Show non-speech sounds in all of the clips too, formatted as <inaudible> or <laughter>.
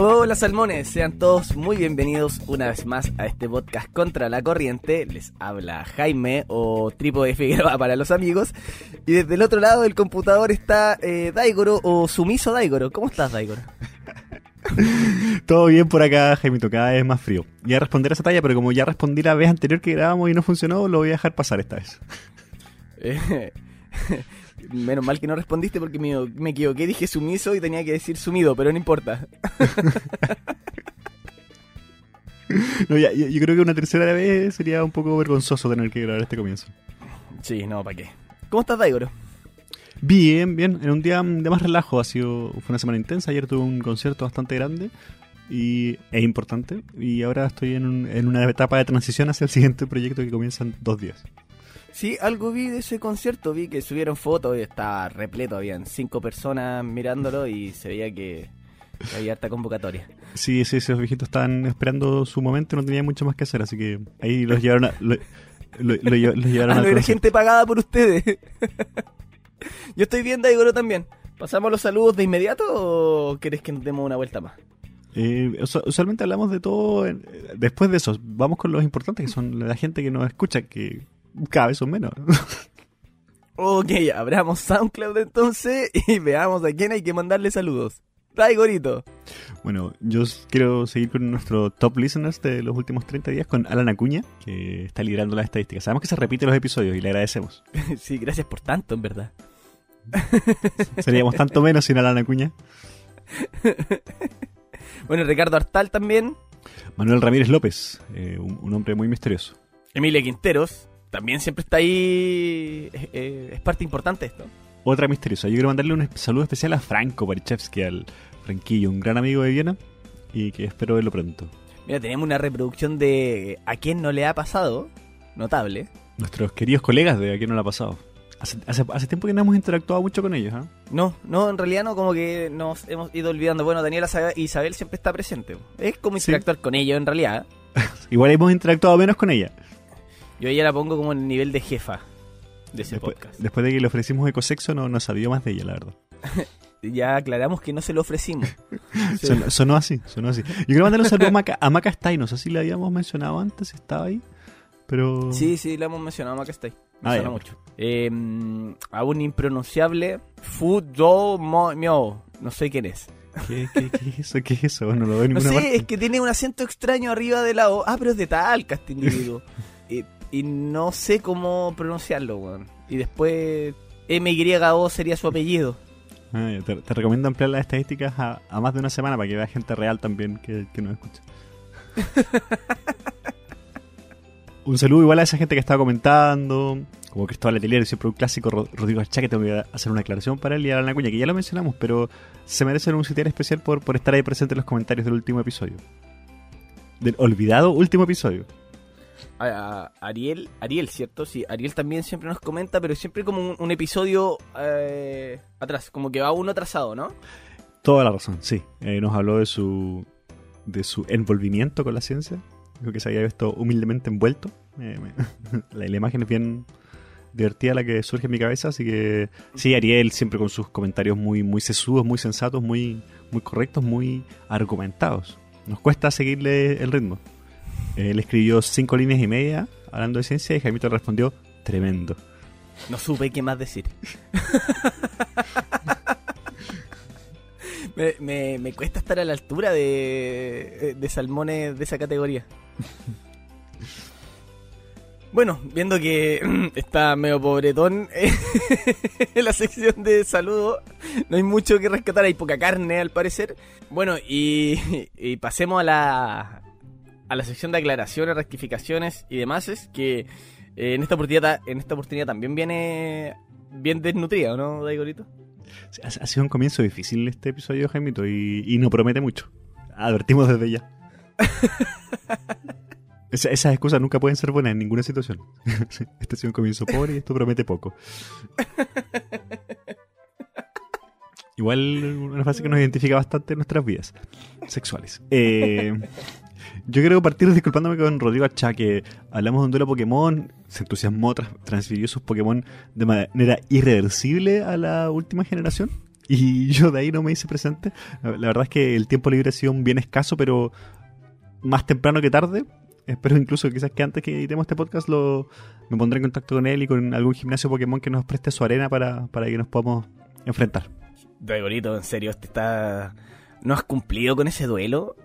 Hola salmones, sean todos muy bienvenidos una vez más a este podcast Contra la Corriente. Les habla Jaime o Tripo de Figueroa para los amigos. Y desde el otro lado del computador está eh, Daigoro o Sumiso Daigoro. ¿Cómo estás Daigoro? <laughs> Todo bien por acá, Jaime, cada vez más frío. Voy a responder a esa talla, pero como ya respondí la vez anterior que grabamos y no funcionó, lo voy a dejar pasar esta vez. <laughs> Menos mal que no respondiste porque me, me equivoqué, dije sumiso y tenía que decir sumido, pero no importa. <laughs> No, ya, yo, yo creo que una tercera vez sería un poco vergonzoso tener que grabar este comienzo. Sí, no, ¿para qué? ¿Cómo estás Daigoro? Bien, bien. En un día de más relajo. Ha sido, fue una semana intensa. Ayer tuve un concierto bastante grande y es importante. Y ahora estoy en, un- en una etapa de transición hacia el siguiente proyecto que comienza en dos días. Sí, algo vi de ese concierto, vi que subieron fotos y estaba repleto, habían cinco personas mirándolo y se veía que, había harta convocatoria. Sí, sí, esos viejitos estaban esperando su momento y no tenían mucho más que hacer. Así que ahí los llevaron a. Lo, lo- lo lle- los llevaron <laughs> Ah, al no era gente pagada por ustedes. <laughs> Yo estoy bien, Daigoro también. ¿Pasamos los saludos de inmediato o querés que nos demos una vuelta más? Eh, usu- usualmente hablamos de todo en- después de eso. Vamos con los importantes, que son la gente que nos escucha, que cada vez son menos. <laughs> Ok, abramos SoundCloud entonces <laughs> y veamos a quién hay que mandarle saludos. Daigorito. bueno, yo quiero seguir con nuestro top listeners de los últimos 30 días, con Alan Acuña, que está liderando las estadísticas. Sabemos que se repiten los episodios y le agradecemos. <laughs> Sí, gracias por tanto, en verdad. Seríamos tanto menos sin Alan Acuña. Bueno, Ricardo Artal también. Manuel Ramírez López, eh, un, un hombre muy misterioso. Emilia Quinteros. También siempre está ahí. eh, eh, es parte importante esto. Otra misteriosa. Yo quiero mandarle un saludo especial a Franco Barichevsky, al Franquillo, un gran amigo de Viena, y que espero verlo pronto. Mira, tenemos una reproducción de a quién no le ha pasado. Notable. Nuestros queridos colegas de Aquí no lo ha pasado. Hace, hace, hace tiempo que no hemos interactuado mucho con ellos, ¿ah? No, no, en realidad no, como que nos hemos ido olvidando. Bueno, Daniela Sa- Isabel siempre está presente. Es como Sí. interactuar con ellos en realidad. <laughs> Igual hemos interactuado menos con ella. Yo ella la pongo como en el nivel de jefa de ese Después, podcast. después de que le ofrecimos ecosexo, no, no sabía más de ella, la verdad. <laughs> Ya aclaramos que no se lo ofrecimos. <laughs> Sí. Sonó, sonó así, sonó así. Yo quiero mandarle un saludo a Maca, a Maca no sé si le habíamos mencionado antes, estaba ahí. Pero. Sí, sí, la hemos mencionado, está ahí. Me Ah, suena ya. mucho. Eh, a un impronunciable Fudo Mio. No sé quién es. ¿Qué, qué, qué es eso? ¿Qué es eso? No lo veo en No ninguna sé, parte. es que tiene un acento extraño arriba de la O. Ah, pero es de Talca este individuo. <laughs> y, no sé cómo pronunciarlo, weón. Y después MYO sería su apellido. Ya, te, te recomiendo ampliar las estadísticas a, a más de una semana para que vea gente real también que, que nos escucha. <laughs> un saludo igual a esa gente que estaba comentando, como Cristóbal Letelier, siempre un clásico, Ro- Rodrigo Achá, que tengo que hacer una aclaración para él y a la cuña, que ya lo mencionamos, pero se merecen un sitial especial por, por estar ahí presente en los comentarios del último episodio. Del olvidado último episodio. A, Ariel, Ariel, ¿cierto? Sí, Ariel también siempre nos comenta, pero siempre como un, episodio eh, atrás, como que va uno atrasado, ¿no? Toda la razón, sí. Eh, nos habló de su de su envolvimiento con la ciencia. Dijo que se había visto humildemente envuelto. Eh, <laughs> la, la imagen es bien divertida la que surge en mi cabeza, así que sí, Ariel siempre con sus comentarios muy muy sesudos, muy sensatos, muy muy correctos, muy argumentados. Nos cuesta seguirle el ritmo. Él escribió cinco líneas y media hablando de ciencia y Jaimito respondió tremendo. No supe qué más decir. <laughs> me, me- me cuesta estar a la altura de, de salmones de esa categoría. Bueno, viendo que <clears throat> está medio pobretón en <laughs> la sección de saludos, no hay mucho que rescatar, hay poca carne al parecer. Bueno, y, y pasemos a la, a la sección de aclaraciones, rectificaciones y demás, es que eh, en, esta oportunidad, en esta oportunidad también viene bien desnutrida, ¿o ¿no, Daigorito? Ha, ha sido un comienzo difícil este episodio, Jaimito, y, y no promete mucho. Advertimos desde ya. <laughs> Esa- esas excusas nunca pueden ser buenas en ninguna situación. <laughs> este ha sido un comienzo pobre y esto promete poco. <laughs> Igual una frase que nos identifica bastante en nuestras vidas sexuales. Eh, yo quiero partir disculpándome con Rodrigo Achá, que hablamos de un duelo Pokémon, se entusiasmó, tras- transfirió sus Pokémon de manera irreversible a la última generación. Y <laughs> yo de ahí no me hice presente. La verdad es que el tiempo libre ha sido bien escaso, pero más temprano que tarde. Espero incluso quizás que antes que editemos este podcast lo, me pondré en contacto con él y con algún gimnasio Pokémon que nos preste su arena para, para que nos podamos enfrentar. Dragonito, en serio, ¿te está... ¿no has cumplido con ese duelo?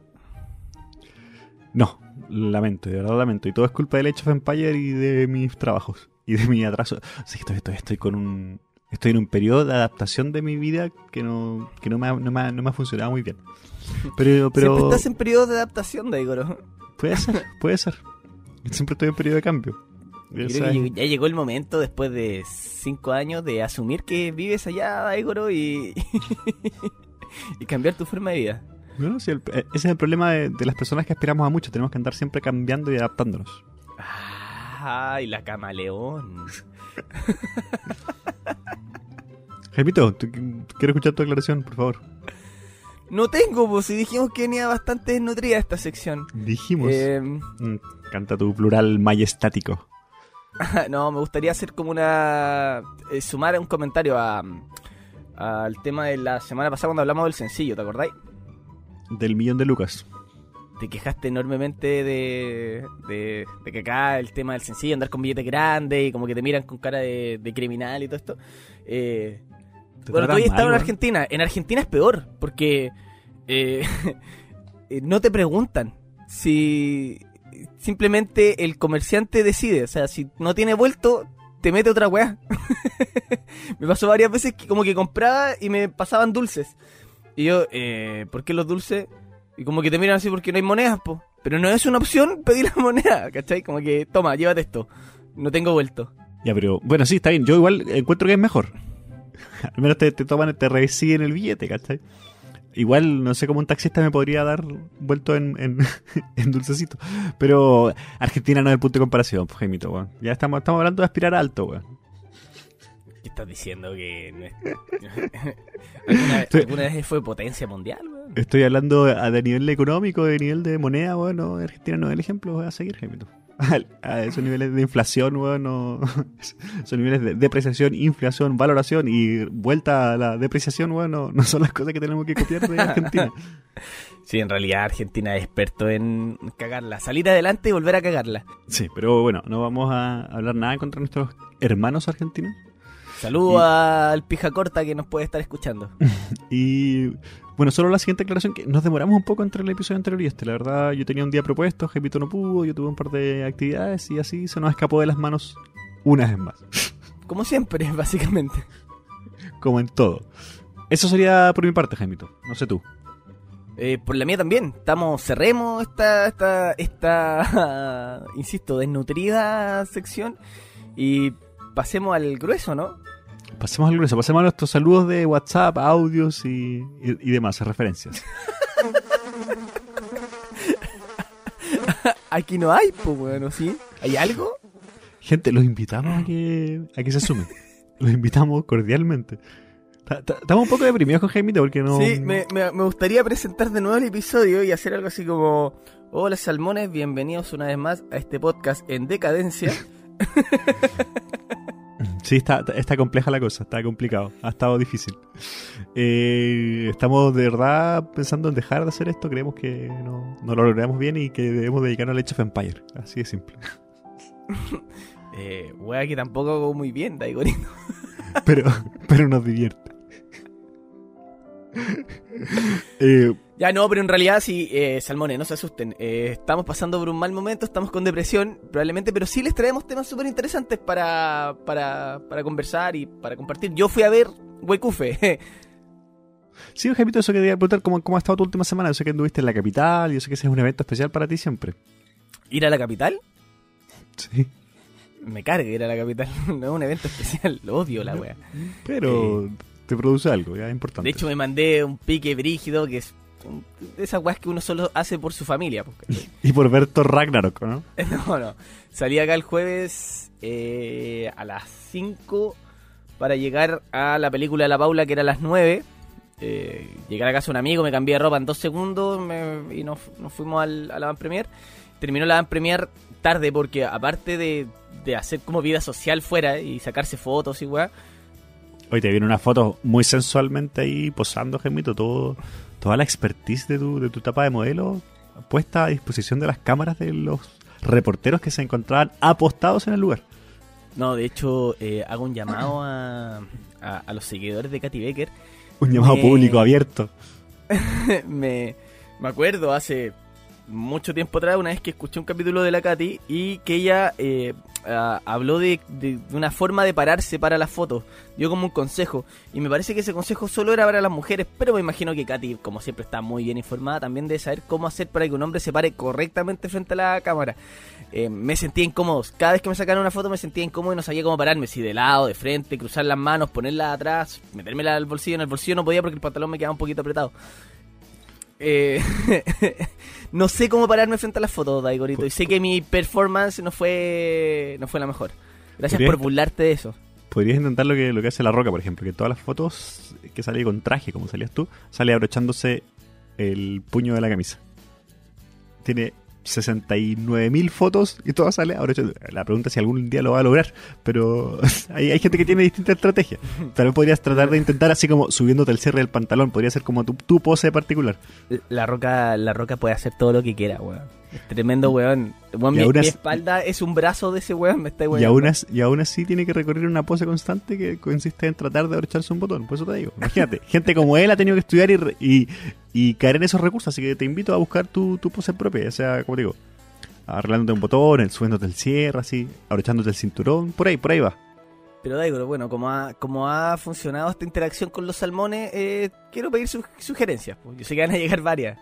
No, lamento, de verdad lamento. Y todo es culpa del Age of Empire y de mis trabajos. Y de mi atraso. O sea, estoy, estoy, estoy con un... Estoy en un periodo de adaptación de mi vida que no, que no, me, ha, no, me, ha, no me ha funcionado muy bien. Pero, pero Siempre estás en periodo de adaptación, Daigoro. puede ser, puede ser. Siempre estoy en periodo de cambio. Yo creo que ya llegó el momento, después de cinco años, de asumir que vives allá, Daigoro, y... <laughs> y cambiar tu forma de vida. Bueno, sí, el- ese es el problema de, de las personas que aspiramos a mucho. Tenemos que andar siempre cambiando y adaptándonos. Ay, la camaleón. <laughs> Jaimito, quiero escuchar tu aclaración, por favor. No tengo, pues, si dijimos que venía bastante desnutrida esta sección. Dijimos. Eh, Mm, canta tu plural majestático. <laughs> no, me gustaría hacer como una... eh, sumar un comentario a... al tema de la semana pasada cuando hablamos del sencillo, ¿te acordáis? Del millón de lucas. Te quejaste enormemente de, de, de que acá el tema del sencillo, andar con billetes grandes y como que te miran con cara de, de criminal y todo esto. Eh, bueno, tratan todavía estaba en. Argentina. En Argentina es peor, porque eh, <laughs> eh, no te preguntan si simplemente el comerciante decide. O sea, si no tiene vuelto, te mete otra weá. <laughs> me pasó varias veces que como que compraba y me pasaban dulces. Y yo, eh, ¿por qué los dulces? Y como que te miran así porque no hay monedas, po. Pero no es una opción <laughs> pedir la moneda, ¿cachai? Como que, toma, llévate esto. No tengo vuelto. Ya, pero bueno, sí, está bien. Yo igual encuentro que es mejor. <laughs> Al menos te, te toman, te reciben el billete, ¿cachai? Igual no sé cómo un taxista me podría dar vuelto en, en, <laughs> dulcecito. Pero Argentina no es el punto de comparación, pues, Jaimito, weón. Ya estamos, estamos hablando de aspirar alto, weón. ¿Qué estás diciendo que no es... <laughs> ¿Alguna, Estoy- alguna vez fue potencia mundial, weón? Estoy hablando a- de nivel económico, de nivel de moneda, bueno, Argentina no es el ejemplo a seguir, Jaimito. <laughs> A esos niveles de inflación, bueno, <laughs> esos niveles de depreciación, inflación, valoración y vuelta a la depreciación, bueno, no son las cosas que tenemos que copiar de Argentina. Sí, en realidad Argentina es experto en cagarla. Salir adelante y volver a cagarla. Sí, pero bueno, no vamos a hablar nada contra nuestros hermanos argentinos. Saludo Y- al pija corta que nos puede estar escuchando. <laughs> Y bueno, solo la siguiente aclaración, que nos demoramos un poco entre el episodio anterior y este. La verdad, yo tenía un día propuesto, Jaimito no pudo, yo tuve un par de actividades y así se nos escapó de las manos una vez más. <laughs> Como siempre, <laughs> básicamente. como en todo. Eso sería por mi parte, Jaimito. No sé tú. Eh, por la mía también. Estamos, cerremos esta, esta, esta, insisto, desnutrida sección y pasemos al grueso, ¿no? Pasemos al grueso, pasemos a nuestros saludos de WhatsApp, audios y, y, y demás, referencias. <laughs> Aquí no hay, pues, bueno, ¿sí? ¿Hay algo? Gente, los invitamos a que, a que se sumen. Los invitamos cordialmente. Ta- ta- Estamos un poco deprimidos con Jaimito porque no... Sí, me, me, me gustaría presentar de nuevo el episodio y hacer algo así como... Hola salmones, bienvenidos una vez más a este podcast en decadencia. <laughs> <clears throat> Sí, está, está compleja la cosa, está complicado, ha estado difícil. Eh, estamos de verdad pensando en dejar de hacer esto, creemos que no, no lo logramos bien y que debemos dedicarnos al Age of Empire, así de simple. <laughs> Eh, wea que tampoco hago muy bien, Daigorino. <laughs> Pero, pero nos divierte. <laughs> Eh, Ya no, pero en realidad sí, eh, salmones, no se asusten. Eh, estamos pasando por un mal momento, estamos con depresión, probablemente, pero sí les traemos temas súper interesantes para, para, para conversar y para compartir. Yo fui a ver Huecufe. <laughs> sí, Jaimito, eso quería preguntar, ¿cómo, ¿cómo ha estado tu última semana? Yo sé que anduviste en la capital, yo sé que ese es un evento especial para ti siempre. ¿Ir a la capital? Sí. Me carga ir a la capital, <laughs> no es un evento especial, lo odio la wea. Pero te produce algo, ya es importante. De hecho me mandé un pique brígido que es de esas weas que uno solo hace por su familia. pues. <laughs> Y por ver Thor Ragnarok, ¿no? <laughs> No, no. Salí acá el jueves eh, a las 5 para llegar a la película de la Paula, que era a las 9. Eh, llegué a casa de un amigo, me cambié de ropa en dos segundos me- y nos, nos fuimos al, a la van premier. Terminó la van premier tarde porque aparte de, de hacer como vida social fuera y sacarse fotos y weá, Hoy te viene una foto muy sensualmente ahí posando, Gemito, todo, toda la expertise de tu, de tu tapa de modelo puesta a disposición de las cámaras de los reporteros que se encontraban apostados en el lugar. No, de hecho, eh, hago un llamado a, a, a los seguidores de Katy Becker. Un llamado Me- público abierto. <laughs> me, me acuerdo hace mucho tiempo atrás, una vez que escuché un capítulo de la Katy y que ella eh, habló de, de- de una forma de pararse para las fotos. Dio como un consejo. Y me parece que ese consejo solo era para las mujeres, pero me imagino que Katy, como siempre está muy bien informada, también debe saber cómo hacer para que un hombre se pare correctamente frente a la cámara. Eh, me sentía incómodo. Cada vez que me sacaron una foto me sentía incómodo y no sabía cómo pararme. Si de lado, de frente, cruzar las manos, ponerla atrás, metérmela al bolsillo. En el bolsillo no podía porque el pantalón me quedaba un poquito apretado. Eh, <laughs> no sé cómo pararme frente a las fotos, Daigorito. Y sé que mi performance no fue no fue la mejor. Gracias por burlarte de eso. Podrías intentar lo que, lo que hace La Roca, por ejemplo, que todas las fotos que sale con traje, como salías tú, sale abrochándose el puño de la camisa. Tiene 69.000 fotos y todas sale abrochando. La pregunta es si algún día lo va a lograr, pero <laughs> hay, hay gente que tiene distintas estrategias. También podrías tratar de intentar así como subiéndote el cierre del pantalón, podría ser como tu, tu pose particular. La roca, la roca puede hacer todo lo que quiera, weón. Es tremendo, weón. Mi, espalda es un brazo de ese weón, me está Y aún, as- y aún así tiene que recorrer una pose constante que consiste en tratar de abrocharse un botón. Por eso te digo. Imagínate, <laughs> gente como él ha tenido que estudiar y, y, y caer en esos recursos. Así que te invito a buscar tu, tu pose propia. Ya sea, como digo, arreglándote un botón, el- subiéndote el cierre, así, abrochándote el cinturón. Por ahí, por ahí va. Pero Daigoro, bueno, como ha, como ha funcionado esta interacción con los salmones, eh, quiero pedir sus sugerencias. Yo sé que van a llegar varias.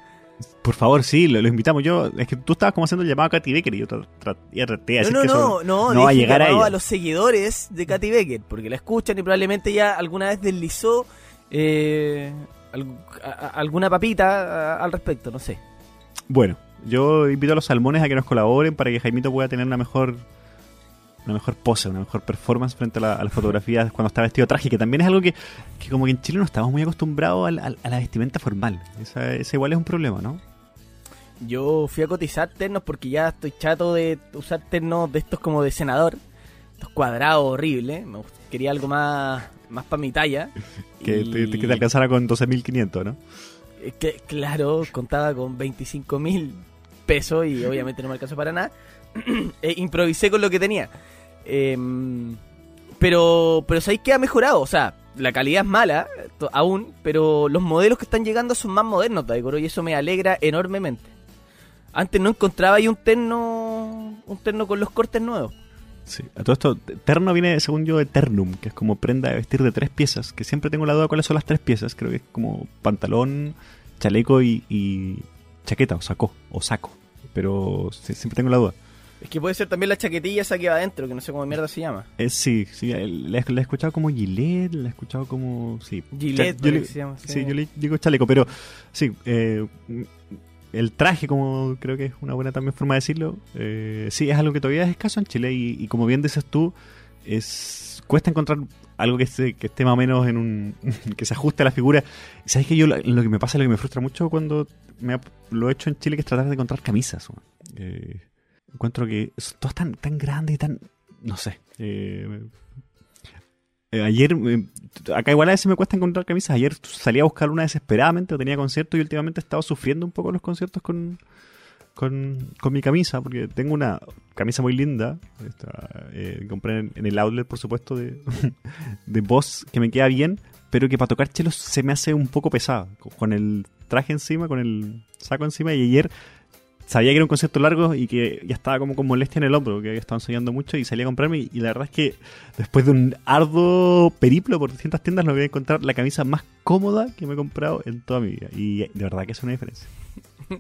Por favor, sí, lo, lo invitamos. Yo, es que tú estabas como haciendo el llamado a Katy Becker y yo traté de decir no, que no, eso no, no va a llegar a ella. los seguidores de Katy Becker, porque la escuchan y probablemente ya alguna vez deslizó eh, alg- a- a- alguna papita a- al respecto, no sé. Bueno, yo invito a los salmones a que nos colaboren para que Jaimito pueda tener una mejor una mejor pose, una mejor performance frente a, la- a las fotografías cuando está vestido de traje, que también es algo que, que como que en Chile no estamos muy acostumbrados al- al- a, la vestimenta formal. Esa, ese igual es un problema, ¿no? Yo fui a cotizar ternos porque ya estoy chato de usar ternos de estos como de senador, estos cuadrados horribles. Me quería algo más, más para mi talla. <laughs> Que, Y- te, que te alcanzara con 12.500, ¿no? Que, claro, contaba con 25 mil pesos y obviamente no me alcanzó para nada. <clears throat> Eh, improvisé con lo que tenía. Em, pero, pero ¿sabéis que ha mejorado? O sea, la calidad es mala aún, pero los modelos que están llegando son más modernos, Daigoro, y eso me alegra enormemente. Antes no encontraba ahí un terno, un terno con los cortes nuevos. Sí. A todo esto, terno viene, según yo, de ternum, que es como prenda de vestir de tres piezas, que siempre tengo la duda cuáles son las tres piezas. Creo que es como pantalón, chaleco y, y chaqueta, o saco, o saco. Pero siempre tengo la duda. Es que puede ser también la chaquetilla esa que va adentro, que no sé cómo mierda se llama. Eh, sí, sí, la, he- la he escuchado como Gillette, la he escuchado como... Sí, Gillette, Cha- yo le- se llama. sí, yo le digo chaleco, pero sí, eh, el traje, como creo que es una buena también forma de decirlo, eh, sí, es algo que todavía es escaso en Chile y, y como bien dices tú, es cuesta encontrar algo que esté, que esté más o menos en un... <laughs> que se ajuste a la figura. ¿Sabes que yo lo, lo que me pasa, lo que me frustra mucho cuando me ha- lo he hecho en Chile, que es tratar de encontrar camisas. Eh, encuentro que son todas tan, tan grandes y tan... no sé. eh, eh, ayer, eh, acá igual a veces me cuesta encontrar camisas. Ayer salí a buscar una desesperadamente, tenía concierto y últimamente he estado sufriendo un poco los conciertos con, con, con mi camisa, porque tengo una camisa muy linda. esta, eh, compré en, el outlet, por supuesto, de, <laughs> de Boss, que me queda bien, pero que para tocar chelos se me hace un poco pesada. Con- Con el traje encima, con el saco encima, y ayer sabía que era un concierto largo y que ya estaba como con molestia en el hombro, que había estado ensayando mucho y salí a comprarme y, la verdad es que después de un arduo periplo por distintas tiendas logré encontrar la camisa más cómoda que me he comprado en toda mi vida y de verdad que es una diferencia. <laughs>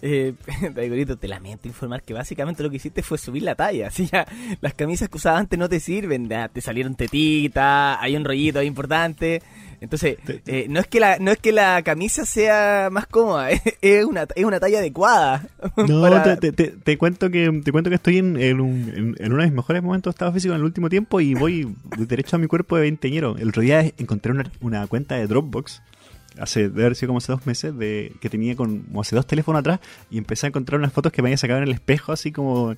Eh, <laughs> te lamento informar que básicamente lo que hiciste fue subir la talla. <laughs> Así ya, las camisas que usabas antes no te sirven, te salieron tetitas, hay un rollito ahí importante. Entonces, eh, no es que la no es que la camisa sea más cómoda, <laughs> es, es una es una talla adecuada. <laughs> No, para- te, te- te- cuento que te cuento que estoy en, en un- en- en uno de mis mejores momentos de estado físico en el último tiempo y voy de <laughs> derecho a mi cuerpo de veinteñero. El otro día encontré una, una cuenta de Dropbox hace de haber sido como hace dos meses de que tenía como hace dos teléfonos atrás y empecé a encontrar unas fotos que me había sacado en el espejo así como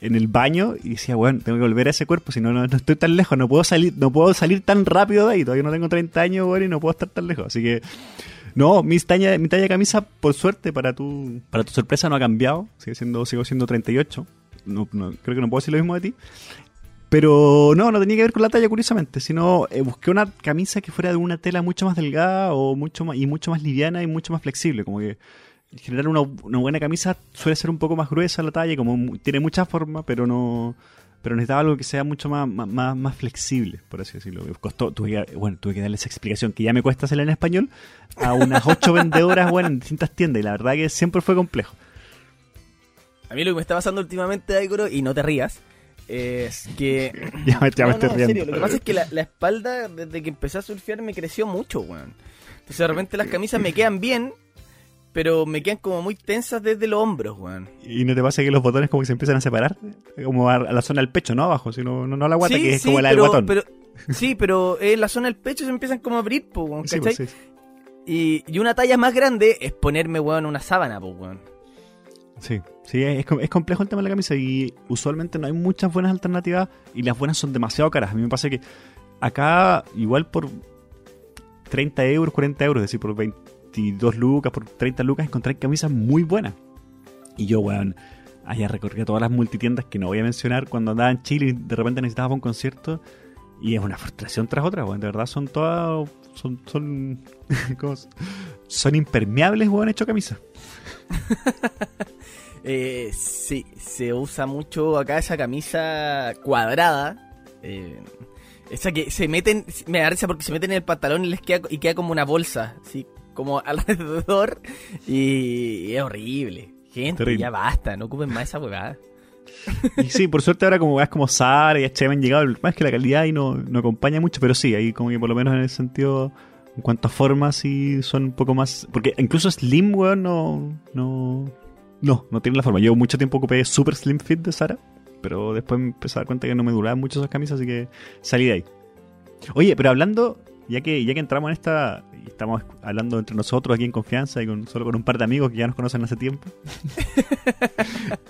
en el baño y decía, bueno, tengo que volver a ese cuerpo, si no, no, estoy tan lejos, no puedo salir, no puedo salir tan rápido de ahí, todavía no tengo 30 años, bueno, y no puedo estar tan lejos. Así que, no, mi talla, mi talla de camisa, por suerte, para tu, para tu sorpresa, no ha cambiado, sigue siendo, sigo siendo 38. No, no, creo que no puedo decir lo mismo de ti. Pero no, no tenía que ver con la talla, curiosamente, sino eh, busqué una camisa que fuera de una tela mucho más delgada o mucho más, y mucho más liviana y mucho más flexible. Como que en general una, una buena camisa suele ser un poco más gruesa la talla, como tiene mucha forma, pero no pero necesitaba algo que sea mucho más, más, más, flexible, por así decirlo. Costó, tuve que, bueno, tuve que darle esa explicación que ya me cuesta hacerla en español a unas <laughs> ocho vendedoras bueno, en distintas tiendas y la verdad que siempre fue complejo. A mí lo que me está pasando últimamente, Aikoro, y no te rías, es que... <laughs> Ya me, ya me No, estoy no, en riendo. serio, lo que pasa es que la, la espalda, desde que empecé a surfear, me creció mucho, weón. Entonces de repente las camisas me quedan bien, pero me quedan como muy tensas desde los hombros, weón. ¿Y no te pasa que los botones como que se empiezan a separar? Como a, la zona del pecho, no abajo, sino no, no a la guata, que es como la del guatón. pero- <laughs> sí, pero en la zona del pecho se empiezan como a abrir, po, weón, Sí, ¿cachai? pues, sí. Y, y una talla más grande es ponerme, weón, una sábana, po, weón. Sí, sí, es, es complejo el tema de la camisa y usualmente no hay muchas buenas alternativas y las buenas son demasiado caras. A mí me pasa que acá igual por 30 euros, 40 euros, es decir, por 22 lucas, por 30 lucas encontré camisas muy buenas. Y yo, weón, allá recorrí todas las multitiendas que no voy a mencionar cuando andaba en Chile y de repente necesitaba un concierto y es una frustración tras otra, weón. De verdad son todas, son, son, <laughs> ¿cómo se- son impermeables, weón, hecho camisa. <laughs> Eh, sí, se usa mucho acá esa camisa cuadrada. eh, esa que se meten, me da risa porque se meten en el pantalón y les queda, y queda como una bolsa, así como <laughs> alrededor. Y, es horrible. Gente, Terrible. ya basta, no ocupen más esa huevada. Y sí, por suerte ahora como ves como Zara y H&M han llegado, más que la calidad ahí no, no acompaña mucho, pero sí, ahí como que por lo menos en ese sentido, en cuanto a formas, sí son un poco más... Porque incluso Slim, weón, no... No, no, no tiene la forma. Yo mucho tiempo ocupé Super Slim Fit de Zara, pero después me empecé a dar cuenta que no me duraban mucho esas camisas, así que salí de ahí. Oye, pero hablando, ya que, ya que entramos en esta... y Estamos hablando entre nosotros aquí en confianza y con, solo con un par de amigos que ya nos conocen hace tiempo. <laughs>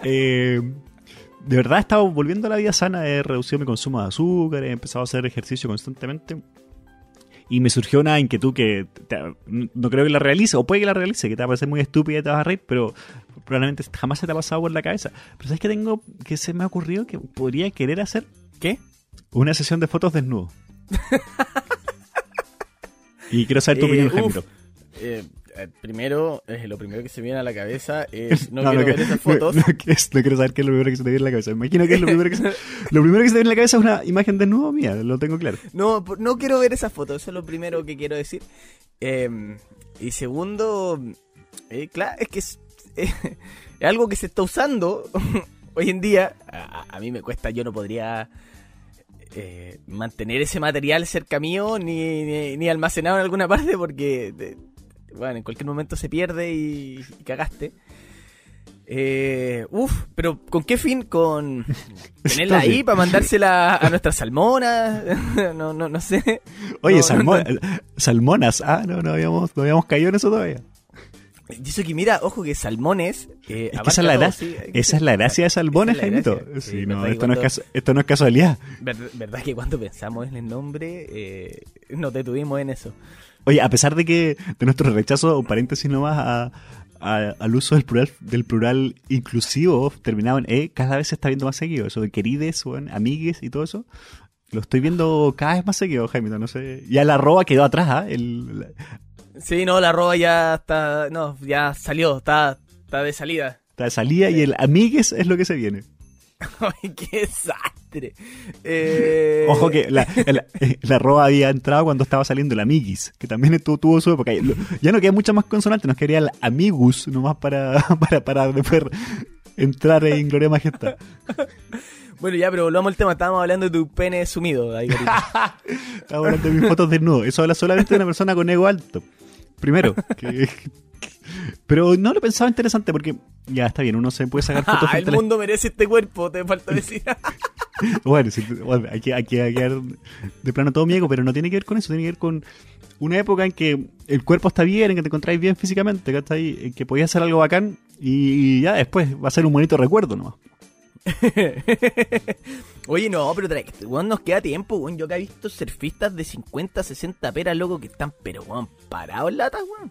Eh, de verdad he estado volviendo a la vida sana, he reducido mi consumo de azúcar, he empezado a hacer ejercicio constantemente. Y me surgió una inquietud que te- no creo que la realice, o puede que la realice, que te va a parecer muy estúpida y te vas a reír, pero probablemente jamás se te ha pasado por la cabeza. Pero ¿sabes qué tengo? que se me ha ocurrido que podría querer hacer? ¿Qué? Una sesión de fotos desnudo. <laughs> y quiero saber tu Eh, opinión. Jaimito. Eh, eh, primero, eh, lo primero que se viene a la cabeza es <laughs> no, No, quiero <laughs> no, ver que- esas fotos. No, no quiero- saber qué es lo primero que se te viene en la cabeza. Imagino que es lo primero que se, <laughs> lo primero que se te viene en la cabeza es una imagen desnudo mía, lo tengo claro. No, no quiero ver esas fotos, eso es lo primero que quiero decir. Eh, y segundo, eh, claro, es que es, eh, es algo que se está usando hoy en día. A, a mí me cuesta, yo no podría eh, mantener ese material cerca mío ni, ni, ni almacenado en alguna parte porque, de- bueno, en cualquier momento se pierde y, y cagaste. Eh, uf, pero ¿con qué fin? ¿Con <laughs> tenerla ahí para mandársela a nuestras salmonas? <laughs> no, no, no sé. Oye, no, salmonas. Ah, no, no habíamos, no habíamos caído en eso todavía. Eso que mira, ojo que salmones. eh, Es que esa es la, abarca gra- todo, sí, hay que esa es la gracia de salmones, es Jaimito. gracia. Sí, Sí, no, esto, no es esto no es casualidad. Ver- ¿Verdad que cuando pensamos en el nombre eh, nos detuvimos en eso? Oye, a pesar de que de nuestro rechazo, un paréntesis nomás, a- a- al uso del plural, del plural inclusivo terminado en E, cada vez se está viendo más seguido. Eso de querides, weón, amigues y todo eso. Lo estoy viendo cada vez más seguido, Jaimito. No sé. Ya la arroba quedó atrás. El- la- Sí, no, la arroba ya está. No, ya salió, está, está de salida. la salida y el amigues es lo que se viene. <laughs> Ay, qué desastre. Eh, Ojo que la, eh, <laughs> la arroba había entrado cuando estaba saliendo el amiguis, que también estuvo, tuvo su época. Ya no queda mucha más consonante, nos quedaría el amigus nomás para, <laughs> para, para después entrar en Gloria Majestad. Bueno, ya, pero volvamos al tema. Estábamos hablando de tu pene sumido. Ahí. Estaba hablando de mis fotos desnudo. Eso habla solamente de una persona con ego alto. Primero. <laughs> que- pero no lo pensaba interesante porque ya está bien, uno se puede sacar fotos <laughs> Ah, el mundo merece este cuerpo, te falta decir. <laughs> Bueno, sí, bueno, que, que que dar de plano todo mi ego, pero no tiene que ver con eso, tiene que ver con una época en que el cuerpo está bien, en que te encontráis bien físicamente, ¿cachai? En que podías hacer algo bacán y ya después va a ser un bonito recuerdo nomás. <laughs> Oye, no, pero tra- weón, nos queda tiempo, weón. Yo que he visto surfistas de 50, 60 peras, loco, que están, pero weón, parados en latas, weón.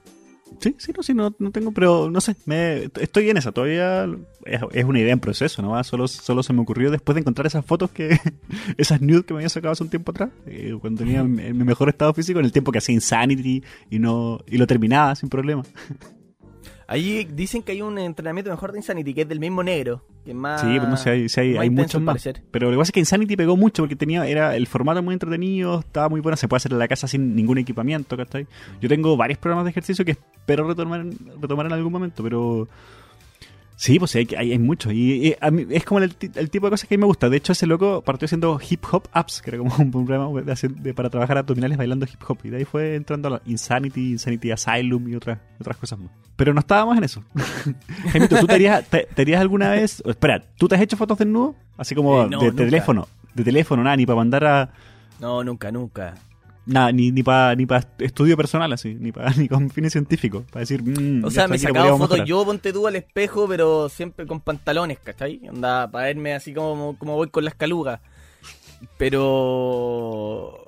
Sí, sí, no, sí, no, no tengo, pero no sé, me, estoy en esa, todavía es, es una idea en proceso, ¿no? Solo, solo se me ocurrió después de encontrar esas fotos que, <laughs> esas nudes que me había sacado hace un tiempo atrás, eh, cuando tenía mi, mi mejor estado físico, en el tiempo que hacía Insanity y no, y lo terminaba sin problema. <laughs> Ahí dicen que hay un entrenamiento mejor de Insanity, que es del mismo negro. Que es más. Sí, pues no sé, hay, sí hay, muchos más. parecer. Pero lo que pasa es que Insanity pegó mucho porque tenía, era el formato muy entretenido, estaba muy bueno, se puede hacer en la casa sin ningún equipamiento, ¿cachai? Yo tengo varios programas de ejercicio que espero retomar, retomar en algún momento, pero sí, pues hay, hay, hay muchos. Y, y a mí es como el, el tipo de cosas que a mí me gusta. De hecho, ese loco partió haciendo hip hop apps, que era como <laughs> un programa de para trabajar abdominales bailando hip hop. Y de ahí fue entrando a la Insanity, Insanity Asylum y otras, otras cosas más. Pero no estábamos en eso. <laughs> Jaimito, ¿tú te harías, te, te harías alguna vez... espera, ¿tú te has hecho fotos desnudo? Así como Eh, no, de, de teléfono. De teléfono, nada, ni para mandar a... No, nunca, nunca. Nada, ni, ni para ni pa estudio personal, así. Ni, pa, <laughs> ni con fines científicos. Para decir... mm, O sea, me podríamos fotos yo, ponte tú al espejo, pero siempre con pantalones, ¿cachai? Anda, para verme así como, como voy con las calugas. Pero...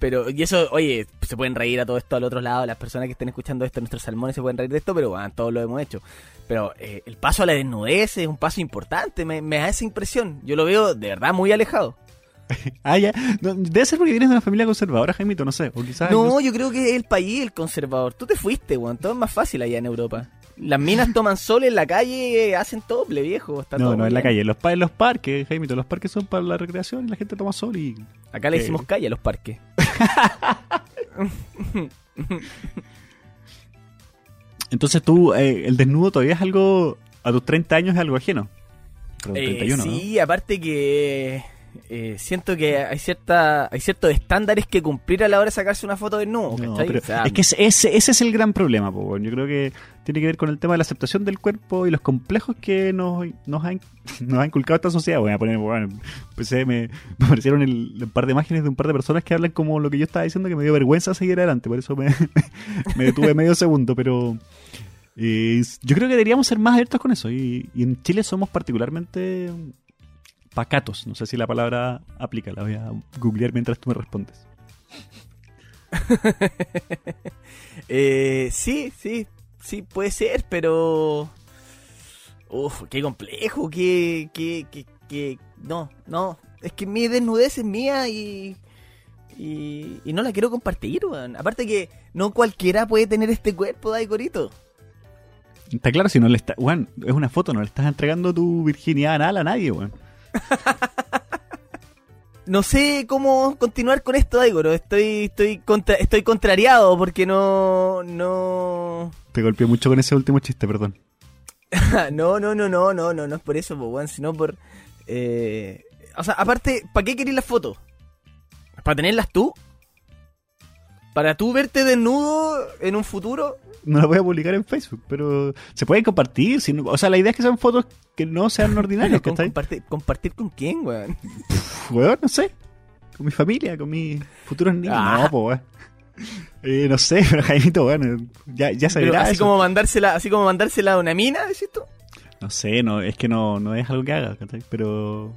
Pero, y eso, oye, se pueden reír a todo esto al otro lado, las personas que estén escuchando esto, nuestros salmones se pueden reír de esto, pero bueno, todos lo hemos hecho. Pero eh, el paso a la desnudez es un paso importante, me, me da esa impresión. Yo lo veo de verdad muy alejado. <laughs> Ah, ya. No, debe ser porque vienes de una familia conservadora, Jaimito, no sé. O quizás... No, yo creo que es el país el conservador. Tú te fuiste, weón. Todo es más fácil allá en Europa. Las minas toman sol en la calle, hacen doble, viejo. Está No, todo no, en la calle. En los, en los parques, Jaimito. Los parques son para la recreación y la gente toma sol y... Acá le decimos calle a los parques. <laughs> Entonces tú, eh, el desnudo todavía es algo... A tus 30 años es algo ajeno. Eh, 31, ¿no? sí, aparte que eh, siento que hay cierta hay ciertos estándares que cumplir a la hora de sacarse una foto de nuevo, No, ¿cachai? pero O sea, es que ese, ese, es el gran problema, po, yo creo que tiene que ver con el tema de la aceptación del cuerpo y los complejos que nos, nos, ha, <laughs> nos ha inculcado esta sociedad. Voy a poner, bueno, empecé, me, me aparecieron el, un par de imágenes de un par de personas que hablan como lo que yo estaba diciendo, que me dio vergüenza seguir adelante, por eso me, <laughs> me detuve medio segundo, pero eh, yo creo que deberíamos ser más abiertos con eso y, y en Chile somos particularmente pacatos, no sé si la palabra aplica, la voy a googlear mientras tú me respondes. <laughs> eh, sí, sí, sí, puede ser, pero... Uf, qué complejo, qué, qué, qué, qué- No, no, es que mi desnudez es mía y... Y, y no la quiero compartir, weón. Aparte que no cualquiera puede tener este cuerpo, Dai Corito. Está claro, si no le está, weón, es una foto, no le estás entregando tu virginidad anal a nadie, weón. <laughs> No sé cómo continuar con esto, Daigoro. Estoy, estoy, contra, estoy contrariado porque no, no, Te golpeé mucho con ese último chiste, perdón. <laughs> no, no, no, no, no, no, no es por eso, po, sino por, eh, o sea, aparte, ¿para qué querés las fotos? ¿Para tenerlas tú? ¿Para tú verte desnudo en un futuro? No la voy a publicar en Facebook, pero se pueden compartir. si no- o sea, la idea es que sean fotos que no sean ordinarias, <laughs> ¿Con- ¿cachai? compartir, ¿Compartir con quién, weón? Pff, Weón, no sé. Con mi familia, con mis futuros niños. Ah. No, pues, weón. Eh, no sé, pero Jaimito, weón, ya, ya se verá así eso. como mandársela, así como mandársela a una mina, decís tú. No sé, no, es que no, no es algo que haga. Pero...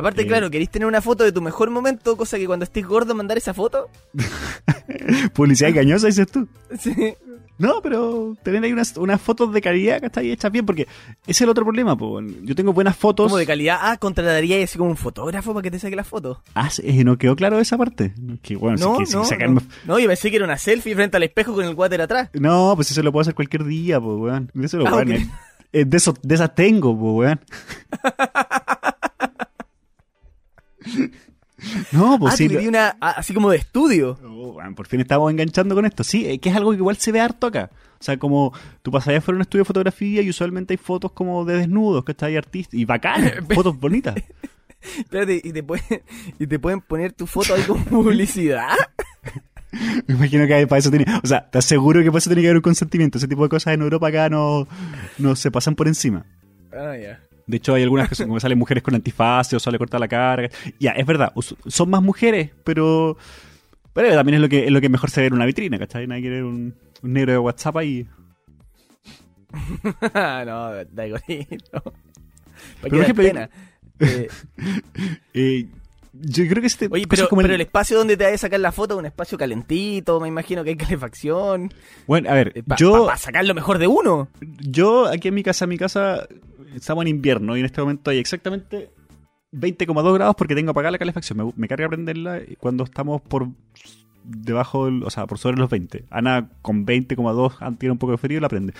Aparte, Eh. claro, queréis tener una foto de tu mejor momento, cosa que cuando estés gordo mandar esa foto. <laughs> Publicidad engañosa, dices tú. <laughs> Sí. No, pero tener ahí unas, unas fotos de calidad que están hechas bien, porque ese es el otro problema, po. Yo tengo buenas fotos. Como de calidad. Ah, contrataría así como un fotógrafo para que te saque la foto. Ah, sí, eh, no quedó claro esa parte. Que bueno, No, sí, no, sacarme- no. No, yo pensé que era una selfie frente al espejo con el water atrás. No, pues eso lo puedo hacer cualquier día, pues, weón. Eso lo Ah, weón, ok. eh, eh, de, eso, de esas tengo, pues, weón. <laughs> no, pues ah, sí. te una así como de estudio. Oh, weón, por fin estamos enganchando con esto. Sí, eh, que es algo que igual se ve harto acá. O sea, como tú pasarías por un estudio de fotografía y usualmente hay fotos como de desnudos, que está ahí artistas. Y bacanas, <laughs> fotos bonitas. Espérate, y te, pueden, y te pueden poner tu foto ahí como <laughs> publicidad. Me imagino que para eso tiene. O sea, te aseguro que para eso tiene que haber un consentimiento. Ese tipo de cosas en Europa acá no, no se pasan por encima. Ah, ya. De hecho, hay algunas que son como que salen mujeres con antifaz o sale cortada la cara. Ya, es verdad, son más mujeres, pero. Pero también es lo que es lo que mejor se ve en una vitrina, ¿cachai? Nadie quiere ver un, un negro de WhatsApp ahí. <laughs> no, da igualito. ¿Para Por ejemplo, pena? Eh, <laughs> Eh, yo creo que este oye, pero, como el- pero el espacio donde te a sacar la foto es un espacio calentito, me imagino que hay calefacción. Bueno, a ver, Para yo, sacar lo mejor de uno. yo aquí en mi casa, en mi casa, estamos en invierno y en este momento hay exactamente 20,2 grados porque tengo apagada la calefacción. Me, me carga prenderla cuando estamos por debajo, del- o sea, por sobre los 20. Ana con 20,2 ah, tiene un poco de frío y la prende.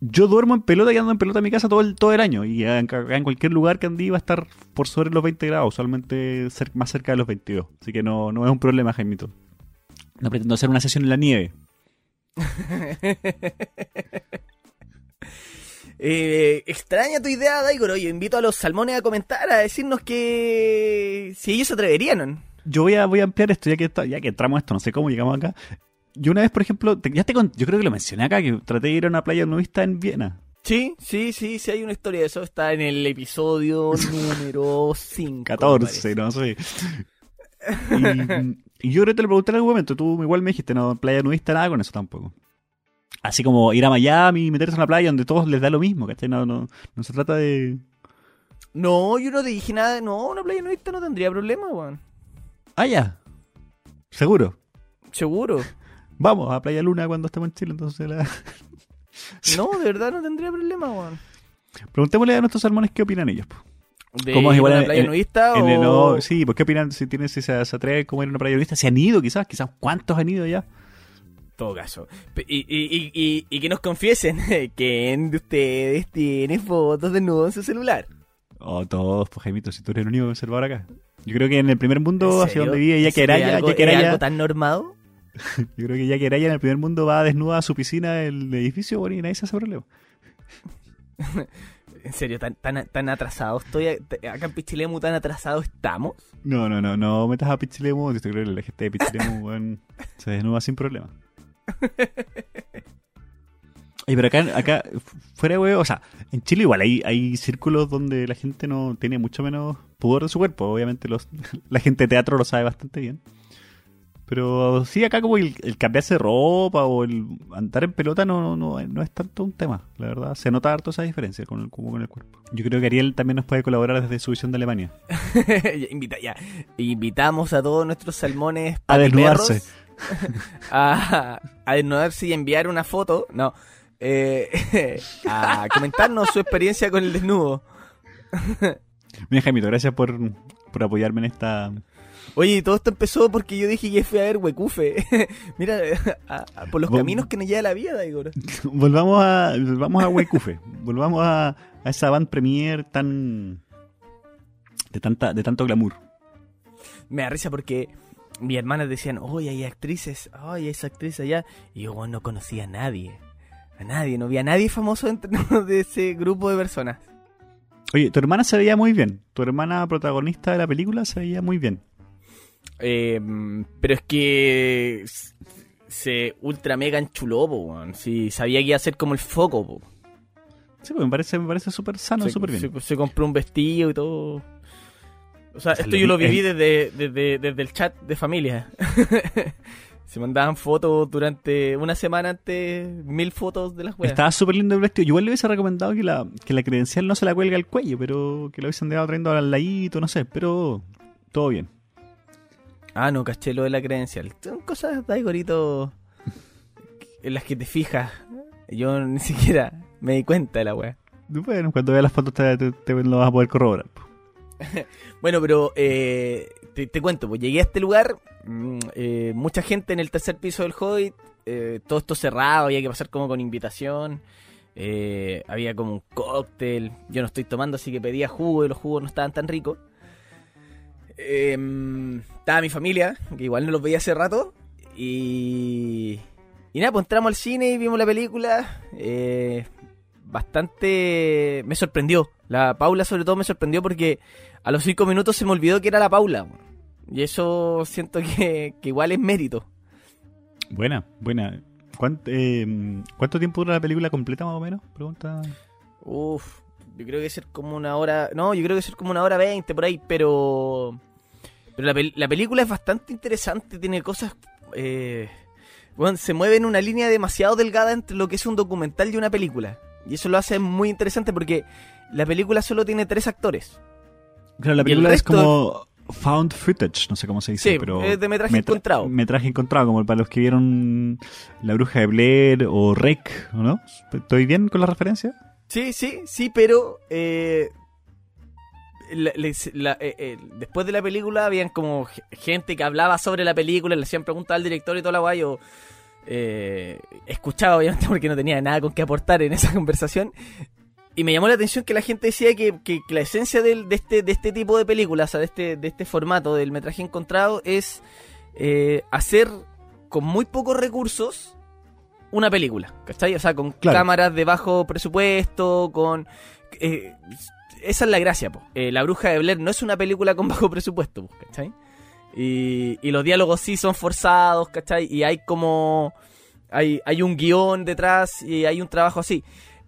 Yo duermo en pelota y ando en pelota en mi casa todo el, todo el año. Y en, cualquier lugar que andí va a estar por sobre los 20 grados, usualmente más cerca de los 22. Así que no, no es un problema, Jaimito. No pretendo hacer una sesión en la nieve. <laughs> Eh, extraña tu idea, Daigoro. Yo invito a los salmones a comentar, a decirnos que si ellos se atreverían. Yo voy a, voy a ampliar esto, ya que, ya que entramos a esto, no sé cómo llegamos acá. Yo una vez, por ejemplo, te- ya te con- yo creo que lo mencioné acá, que traté de ir a una playa nudista en Viena. Sí, sí, sí, sí hay una historia de eso. Está en el episodio <laughs> número 5. 14, no sé. Y, y yo creo que te lo pregunté en algún momento, tú igual me dijiste, no, playa nudista, nada con eso tampoco. Así como ir a Miami y meterse en una playa donde todos les da lo mismo, ¿cachai? No, no, no se trata de... No, yo no te dije nada. No, una playa nudista no tendría problema, weón. Ah, ya. Seguro. Seguro. <laughs> Vamos a Playa Luna cuando estemos en Chile, entonces la... <laughs> No, de verdad no tendría problema, weón. Preguntémosle a nuestros salmones qué opinan ellos. po. ¿De ¿Cómo es igual una en- playa en- nudista En o...? no, sí, pues qué opinan si tienen si se, se atreven como ir a una playa nudista. ¿Se han ido quizás? Quizás cuántos han ido ya. Todo caso. Y, y, y, y, que nos confiesen <laughs> quién de ustedes tiene fotos desnudo en su celular. Oh, todos, pues Jaimito, si tú eres el único observador acá. Yo creo que en el primer mundo, ¿En hacia donde vive Jackie ¿Es Araya, algo- Jackie es Araya- algo tan normado? <laughs> yo creo que Jackie Araya en el primer mundo va desnuda a su piscina del edificio, bueno, y nadie se hace problema. <laughs> En serio, tan, tan, tan atrasado estoy. Acá en Pichilemu tan atrasado estamos. No, no, no, no metas a Pichilemu, yo creo que la gente de Pichilemu, weón, se desnuda sin problema. <laughs> Oye, pero acá, acá fuera de o sea, en Chile igual hay, hay círculos donde la gente no tiene mucho menos pudor de su cuerpo. Obviamente los, <laughs> la gente de teatro lo sabe bastante bien. Pero sí, acá como el, el cambiarse de ropa o el andar en pelota no, no, no es tanto un tema, la verdad. Se nota harto esa diferencia con el, como con el cuerpo. Yo creo que Ariel también nos puede colaborar desde su visión de Alemania. <laughs> Ya, Invita, ya. Invitamos a todos nuestros salmones A desnudarse. <laughs> A, a desnudarse y enviar una foto. No. eh, <laughs> a comentarnos su experiencia con el desnudo. <laughs> Mira, Jaimito, gracias por, por apoyarme en esta... Oye, todo esto empezó porque yo dije que fui a ver Huecufe. Mira, a- a- por los Vol- caminos que nos lleva la vida, Igor. volvamos a volvamos a Huecufe. volvamos a, a esa band premier tan... De, tanta, de tanto glamour. Me da risa porque mis hermanas decían, oye, hay actrices, ay, hay esa actriz allá. Y yo, bueno, no conocía a nadie. A nadie, no vi a nadie famoso entre <laughs> de ese grupo de personas. Oye, tu hermana se veía muy bien. Tu hermana protagonista de la película se veía muy bien. Eh, pero es que se ultra mega enchuló, po. Sí, sabía que iba a ser como el foco, po. Sí, pues me parece, me parece súper sano, súper bien. se- se compró un vestido y todo. O sea, esto yo lo vi- viví desde, desde, desde el chat de familia. <laughs> se mandaban fotos durante una semana antes, mil fotos de las weas. Estaba súper lindo el vestido. Yo igual le hubiese recomendado que la, que la credencial no se la cuelgue al cuello, pero que lo hubiesen dejado trayendo al ladito, no sé, pero todo bien. Ah, no, caché lo de la credencial. Son cosas de Igorito en las que te fijas. Yo ni siquiera me di cuenta de la wea. Bueno, cuando veas las fotos te, te- te lo vas a poder corroborar. po. <laughs> Bueno, pero eh, te, cuento, pues llegué a este lugar, mm, eh, mucha gente en el tercer piso del Hobbit, eh, todo esto cerrado, había que pasar como con invitación, había como un cóctel, yo no estoy tomando, así que pedía jugo y los jugos no estaban tan ricos. Eh, estaba mi familia, que igual no los veía hace rato, y... Y nada, pues entramos al cine y vimos la película. eh, bastante... Me sorprendió. La Paula sobre todo me sorprendió porque a los cinco minutos se me olvidó que era la Paula. Y eso siento que, que igual es mérito. Buena, buena. ¿Cuánto, eh, ¿Cuánto tiempo dura la película completa más o menos? Pregunta. Uf, yo creo que ser como una hora... No, yo creo que ser como una hora veinte por ahí, pero... Pero la, pel- la película es bastante interesante, tiene cosas... Eh... Bueno, se mueve en una línea demasiado delgada entre lo que es un documental y una película. Y eso lo hace muy interesante porque la película solo tiene tres actores. Claro, la película es como found footage, no sé cómo se dice, Sí, pero... es de metraje metra- encontrado. Metraje encontrado, como para los que vieron La Bruja de Blair o Rec, ¿o no? ¿Estoy bien con la referencia? Sí, sí, sí, pero eh, la- les- la- eh, eh, después de la película habían como ge- gente que hablaba sobre la película, le hacían preguntas al director y toda la guay. Yo eh, escuchaba, obviamente, <laughs> porque no tenía nada con qué aportar en esa conversación. Y me llamó la atención que la gente decía que, que- la esencia del- de, este, de este tipo de películas, o sea, de este, de este formato del metraje encontrado, es eh, hacer con muy pocos recursos una película, ¿cachai? O sea, con Claro. cámaras de bajo presupuesto, con... eh, esa es la gracia, po. Eh, La Bruja de Blair no es una película con bajo presupuesto, po, ¿cachai? Y, y los diálogos sí son forzados, ¿cachai? Y hay como... Hay, hay un guion detrás y hay un trabajo así.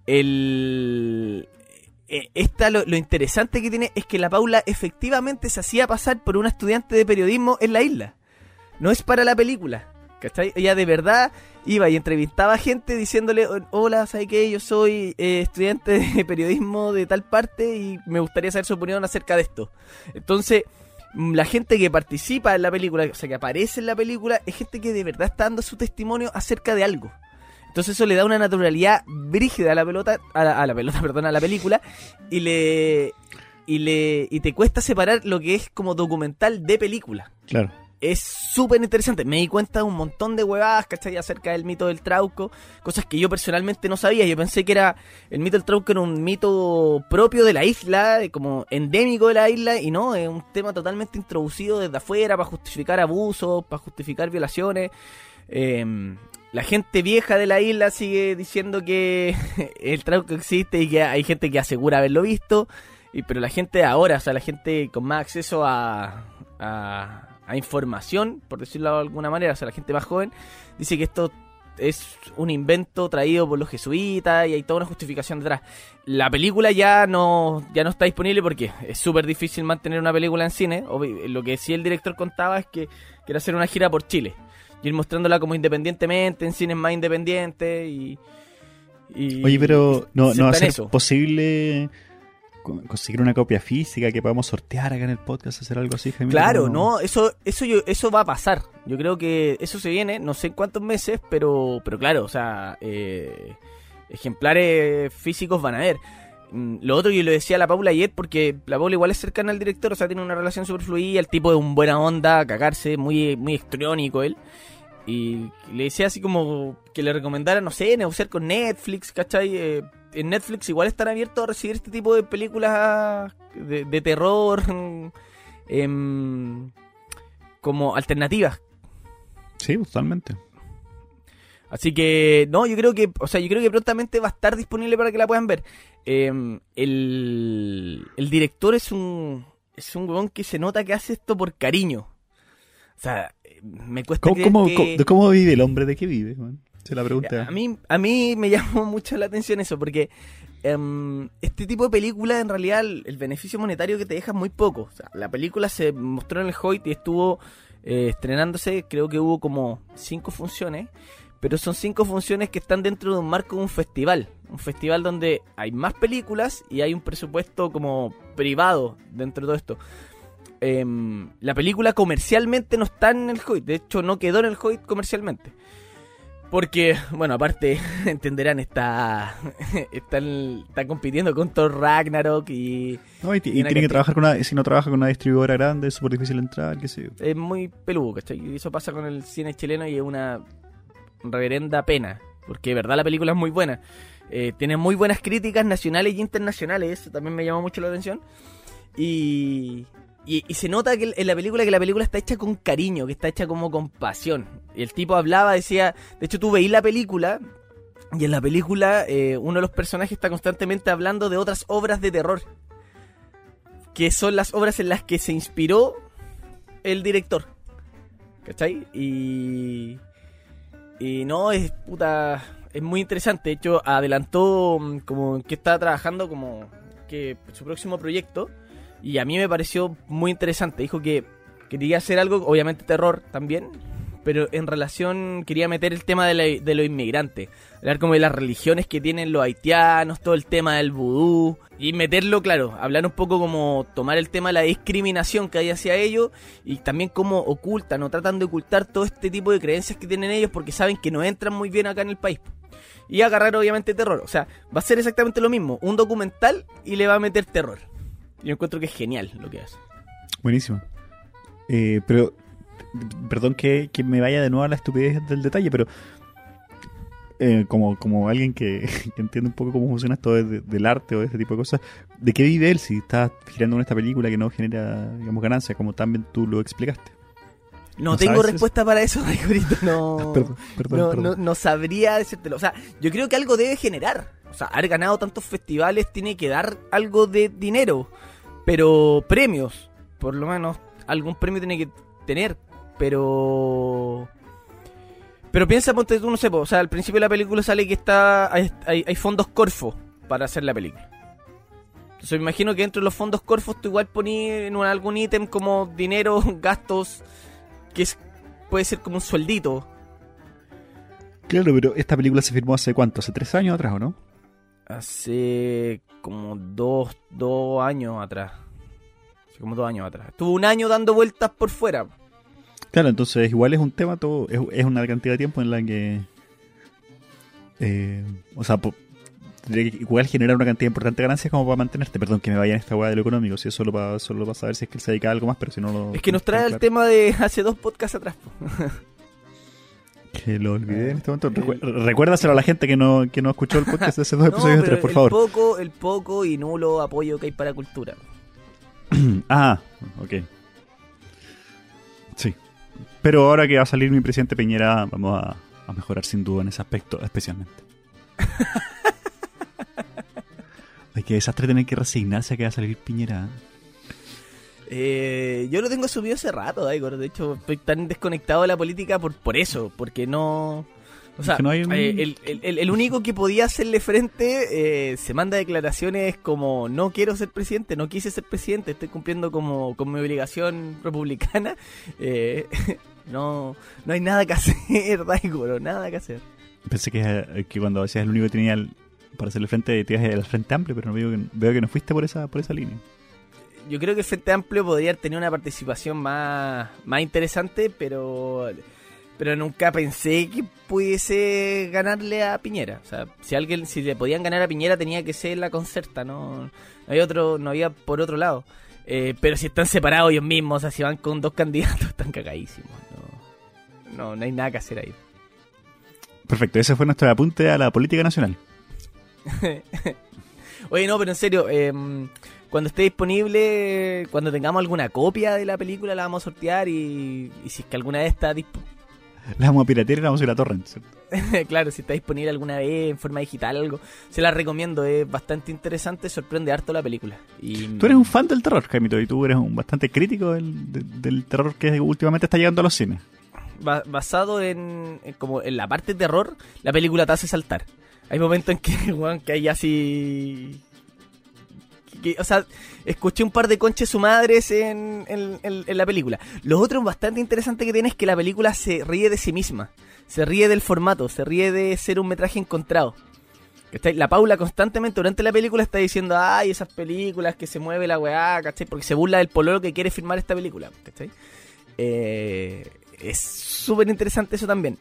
El... eh, Esta, lo, lo interesante que tiene es que la Paula efectivamente se hacía pasar por una estudiante de periodismo en la isla. No es para la película. ¿Cachai? Ella de verdad iba y entrevistaba a gente diciéndole, hola, ¿sabes qué? Yo soy eh, estudiante de periodismo de tal parte y me gustaría saber su opinión acerca de esto. Entonces, la gente que participa en la película, o sea, que aparece en la película, es gente que de verdad está dando su testimonio acerca de algo. Entonces eso le da una naturalidad brígida a la pelota, a la, a la pelota, <laughs> perdón, a la película, y le, y le, y te cuesta separar lo que es como documental de película Claro. Es súper interesante. Me di cuenta de un montón de huevadas, ¿cachai? Acerca del mito del trauco. Cosas que yo personalmente no sabía. Yo pensé que era. El mito del trauco era un mito propio de la isla, como endémico de la isla. Y no, es un tema totalmente introducido desde afuera para justificar abusos, para justificar violaciones. Eh, la gente vieja de la isla sigue diciendo que <laughs> el trauco existe y que hay gente que asegura haberlo visto. Y, pero la gente ahora, o sea, la gente con más acceso a, a, a información, por decirlo de alguna manera, o sea, la gente más joven, dice que esto es un invento traído por los jesuitas y hay toda una justificación detrás. La película ya no, ya no está disponible porque es súper difícil mantener una película en cine. Lo que sí el director contaba es que quiere hacer una gira por Chile y ir mostrándola como independientemente, en cines más independientes y... y- Oye, pero no, no va a ser eso. posible conseguir una copia física que podamos sortear acá en el podcast, hacer algo así, Jaime. Claro, no, eso, eso, yo, eso va a pasar. Yo creo que eso se viene, no sé en cuántos meses, pero, pero claro, o sea, eh, ejemplares físicos van a haber. Mm, Lo otro yo lo decía a la Paula ayer porque la Paula igual es cercana al director, o sea, tiene una relación súper fluida, el tipo de un buena onda, cagarse, muy, muy histriónico él. Y le decía así como que le recomendara, no sé, negociar con Netflix, ¿cachai? Eh, en Netflix igual están abiertos a recibir este tipo de películas de, de terror <laughs> em, como alternativas. Sí, totalmente. Así que, no, yo creo que, o sea, yo creo que prontamente va a estar disponible para que la puedan ver. Em, el, el director es un, es un weón que se nota que hace esto por cariño. O sea, me cuesta ¿Cómo, creer cómo- que- cómo- de cómo vive el hombre? ¿De qué vive? man? Se la pregunta. A mí, a mí me <laughs> llamó mucho la atención eso, porque em, este tipo de película, en realidad, el, el beneficio monetario que te deja es muy poco. O sea, la película se mostró en el Hoyt y estuvo eh, estrenándose, creo que hubo como cinco funciones, pero son cinco funciones que están dentro de un marco de un festival. Un festival donde hay más películas y hay un presupuesto como privado dentro de todo esto. Em, la película comercialmente no está en el Hoyt, de hecho no quedó en el Hoyt comercialmente. Porque, bueno, aparte, <laughs> entenderán, está, <laughs> está, está compitiendo con Thor Ragnarok y No, y, tiene que trabajar con una, si no trabaja con una distribuidora grande, es súper difícil entrar, qué sé yo. es muy peludo, ¿cachai? Y eso pasa con el cine chileno y es una reverenda pena. Porque de verdad la película es muy buena. Eh, tiene muy buenas críticas nacionales y internacionales, eso también me llamó mucho la atención. Y, y, se nota que en la película que la película está hecha con cariño, que está hecha como con pasión. Y el tipo hablaba, decía, de hecho tú veís la película y en la película eh, uno de los personajes está constantemente hablando de otras obras de terror. Que son las obras en las que se inspiró el director. ¿Cachai? Y. Y no, es puta. Es muy interesante. De hecho, adelantó mm, como que estaba trabajando como que su próximo proyecto. Y a mí me pareció muy interesante. Dijo que quería hacer algo, obviamente terror también. pero en relación quería meter el tema de, la- de los inmigrantes, hablar como de las religiones que tienen los haitianos, todo el tema del vudú, y meterlo, claro, hablar un poco como tomar el tema de la discriminación que hay hacia ellos, y también cómo ocultan o tratan de ocultar todo este tipo de creencias que tienen ellos porque saben que no entran muy bien acá en el país. Y agarrar obviamente terror, o sea, va a ser exactamente lo mismo, un documental y le va a meter terror. Yo encuentro que es genial lo que hace. Buenísimo. Eh, pero, perdón que, que me vaya de nuevo a la estupidez del detalle, pero eh, como, como alguien que, <laughs> que entiende un poco cómo funciona esto de- del arte o de este tipo de cosas, ¿de qué vive él si está girando en esta película que no genera, digamos, ganancia, como también tú lo explicaste? No, ¿No tengo sabes respuesta para eso, <laughs> Rigorito, no... <laughs> Perdón, perdón, no, perdón. no, no sabría decírtelo. O sea, yo creo que algo debe generar. O sea, haber ganado tantos festivales tiene que dar algo de dinero. Pero premios, por lo menos, algún premio tiene que tener. Pero... Pero piensa, ponte tú, no sé, o sea, al principio de la película sale que está hay, hay- hay fondos Corfo para hacer la película. Entonces me imagino que dentro de los fondos Corfo tú igual poní en algún ítem como dinero, <laughs> gastos, que es, puede ser como un sueldito. Claro, pero esta película se firmó hace cuánto, hace tres años atrás, ¿o no? Hace como dos, dos años atrás. Como dos años atrás. Estuvo un año dando vueltas por fuera. Claro, entonces igual es un tema, todo es, es una cantidad de tiempo en la que... eh, o sea, po- tendría que igual generar una cantidad importante de ganancias como para mantenerte. Perdón que me vaya en esta hueá de lo económico, si es solo para, solo para saber si es que él se dedica a algo más, pero si no lo... Es que nos trae el claro. tema de <laughs> hace dos podcasts atrás. <laughs> Que lo olvidé en este momento. Recu- recuérdaselo a la gente que no, que no escuchó el podcast de hace dos <laughs> No, episodios pero atrás, por el favor. Poco, el poco y nulo apoyo que hay para cultura. <clears throat> Ah, ok. Sí. Pero ahora que va a salir mi presidente Peñera, vamos a, a mejorar sin duda en ese aspecto, especialmente. <laughs> Ay, qué desastre tener que resignarse a que va a salir Piñera. Eh, yo lo tengo subido hace rato, Daigor. De hecho, estoy tan desconectado de la política por, por eso, porque no... O sea, no hay un- eh, el, el- el- el único que podía hacerle frente eh, se manda declaraciones como no quiero ser presidente, no quise ser presidente, estoy cumpliendo como con mi obligación republicana. <laughs> Eh, <laughs> no, no hay nada que hacer, <laughs> Daigor, nada que hacer. Pensé que, eh, que cuando decías el único que tenía para hacerle frente, te ibas al frente amplio, pero no veo que, veo que no fuiste por esa, por esa línea. Yo creo que el Frente Amplio podría tenido una participación más, más interesante, pero pero nunca pensé que pudiese ganarle a Piñera. O sea, si alguien, si le podían ganar a Piñera tenía que ser la concerta, no, no había otro, no había por otro lado. Eh, pero si están separados ellos mismos, o sea, si van con dos candidatos, <laughs> están cagadísimos. No, no, no hay nada que hacer ahí. Perfecto, ese fue nuestro apunte a la política nacional. <laughs> Oye, no, pero en serio, eh, cuando esté disponible, cuando tengamos alguna copia de la película, la vamos a sortear y, y si es que alguna vez está disponible. <laughs> La vamos a piratear y la vamos a ir a torrent. ¿cierto? <laughs> claro, si está disponible alguna vez en forma digital algo, se la recomiendo, es bastante interesante, sorprende harto la película. Y, Tú eres un fan del terror, Jaimito, y tú eres un bastante crítico del, de- del terror que últimamente está llegando a los cines. ba- basado en, en como en la parte de terror, la película te hace saltar. Hay momentos en que, <laughs> weón, que hay así... o sea, escuché un par de conches su madres en- en la película. Lo otro bastante interesante que tiene es que la película se ríe de sí misma. Se ríe del formato, se ríe de ser un metraje encontrado. ¿Cachai? La Paula constantemente durante la película está diciendo, ay, esas películas que se mueve la weá, ¿cachai? Porque se burla del pololo que quiere filmar esta película, ¿cachai? Eh, es súper interesante eso también.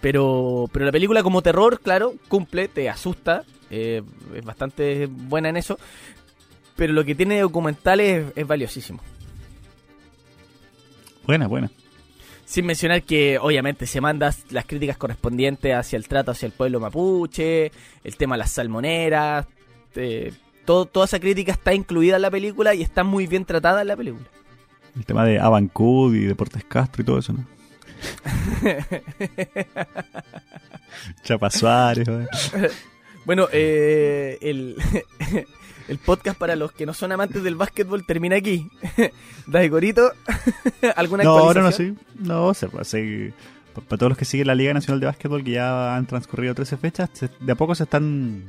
Pero, pero la película como terror, claro, cumple, te asusta, eh, es bastante buena en eso. Pero lo que tiene de documental es, es valiosísimo. Buena, buena. Sin mencionar que obviamente se mandan las críticas correspondientes hacia el trato hacia el pueblo mapuche, el tema de las salmoneras, eh, todo, toda esa crítica está incluida en la película y está muy bien tratada en la película. El tema de Abancud y Deportes Castro y todo eso, ¿no? <laughs> Chapa Suárez. <laughs> Bueno, eh, el, <laughs> el podcast para los que no son amantes del básquetbol termina aquí. <laughs> Daigorito, <laughs> ¿alguna No, ahora no, actualización? sí. No, hacer- pa- Para todos los que siguen la Liga Nacional de Básquetbol, que ya han transcurrido 13 fechas, de a poco se están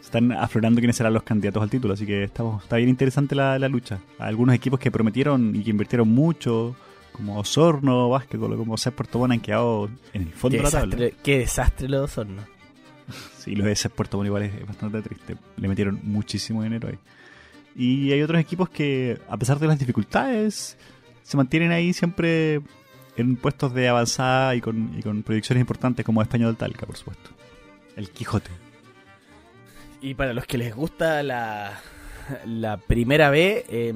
se están aflorando quiénes serán los candidatos al título. Así que estamos, está bien interesante la, la lucha. Algunos equipos que prometieron y que invirtieron mucho, como Osorno, Básquetbol o como Cés Puerto Montt han quedado en el fondo Qué de la tabla. desastre, qué desastre los dos hornos. Sí, los de Puerto Montt igual es bastante triste. Le metieron muchísimo dinero ahí. Y hay otros equipos que, a pesar de las dificultades, se mantienen ahí siempre en puestos de avanzada y con, y con proyecciones importantes como Español Talca, por supuesto. El Quijote. Y para los que les gusta la, la primera B, eh,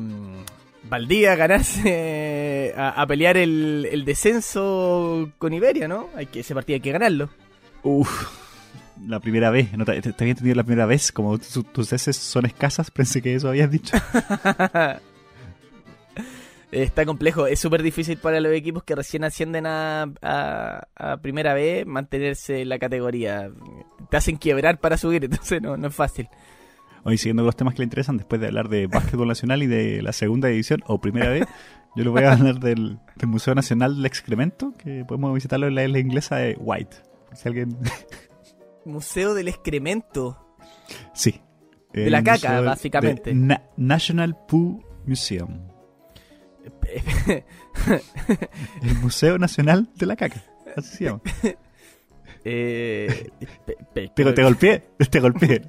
Valdía ganarse a, a pelear el, el descenso con Iberia, ¿no? Hay que, ese partido hay que ganarlo. Uf, la primera vez. No te, te- había entendido la primera vez. Como tu- tus veces son escasas, <laughs> pensé que eso habías dicho. Está complejo, es súper difícil para los equipos que recién ascienden a, a, a primera B mantenerse en la categoría. Te hacen quebrar para subir, <laughs> entonces no, no es fácil. Hoy, siguiendo con los temas que le interesan, después de hablar de básquetbol nacional y de la segunda división o primera vez, yo le voy a hablar del, del Museo Nacional del Excremento, que podemos visitarlo en la isla inglesa de White. Si alguien. Museo del excremento. sí. De la caca, museo básicamente. de Na- National Poo Museum. <laughs> El Museo Nacional de la Caca. Así se llama. Eh, <laughs> te golpeé, te golpeé.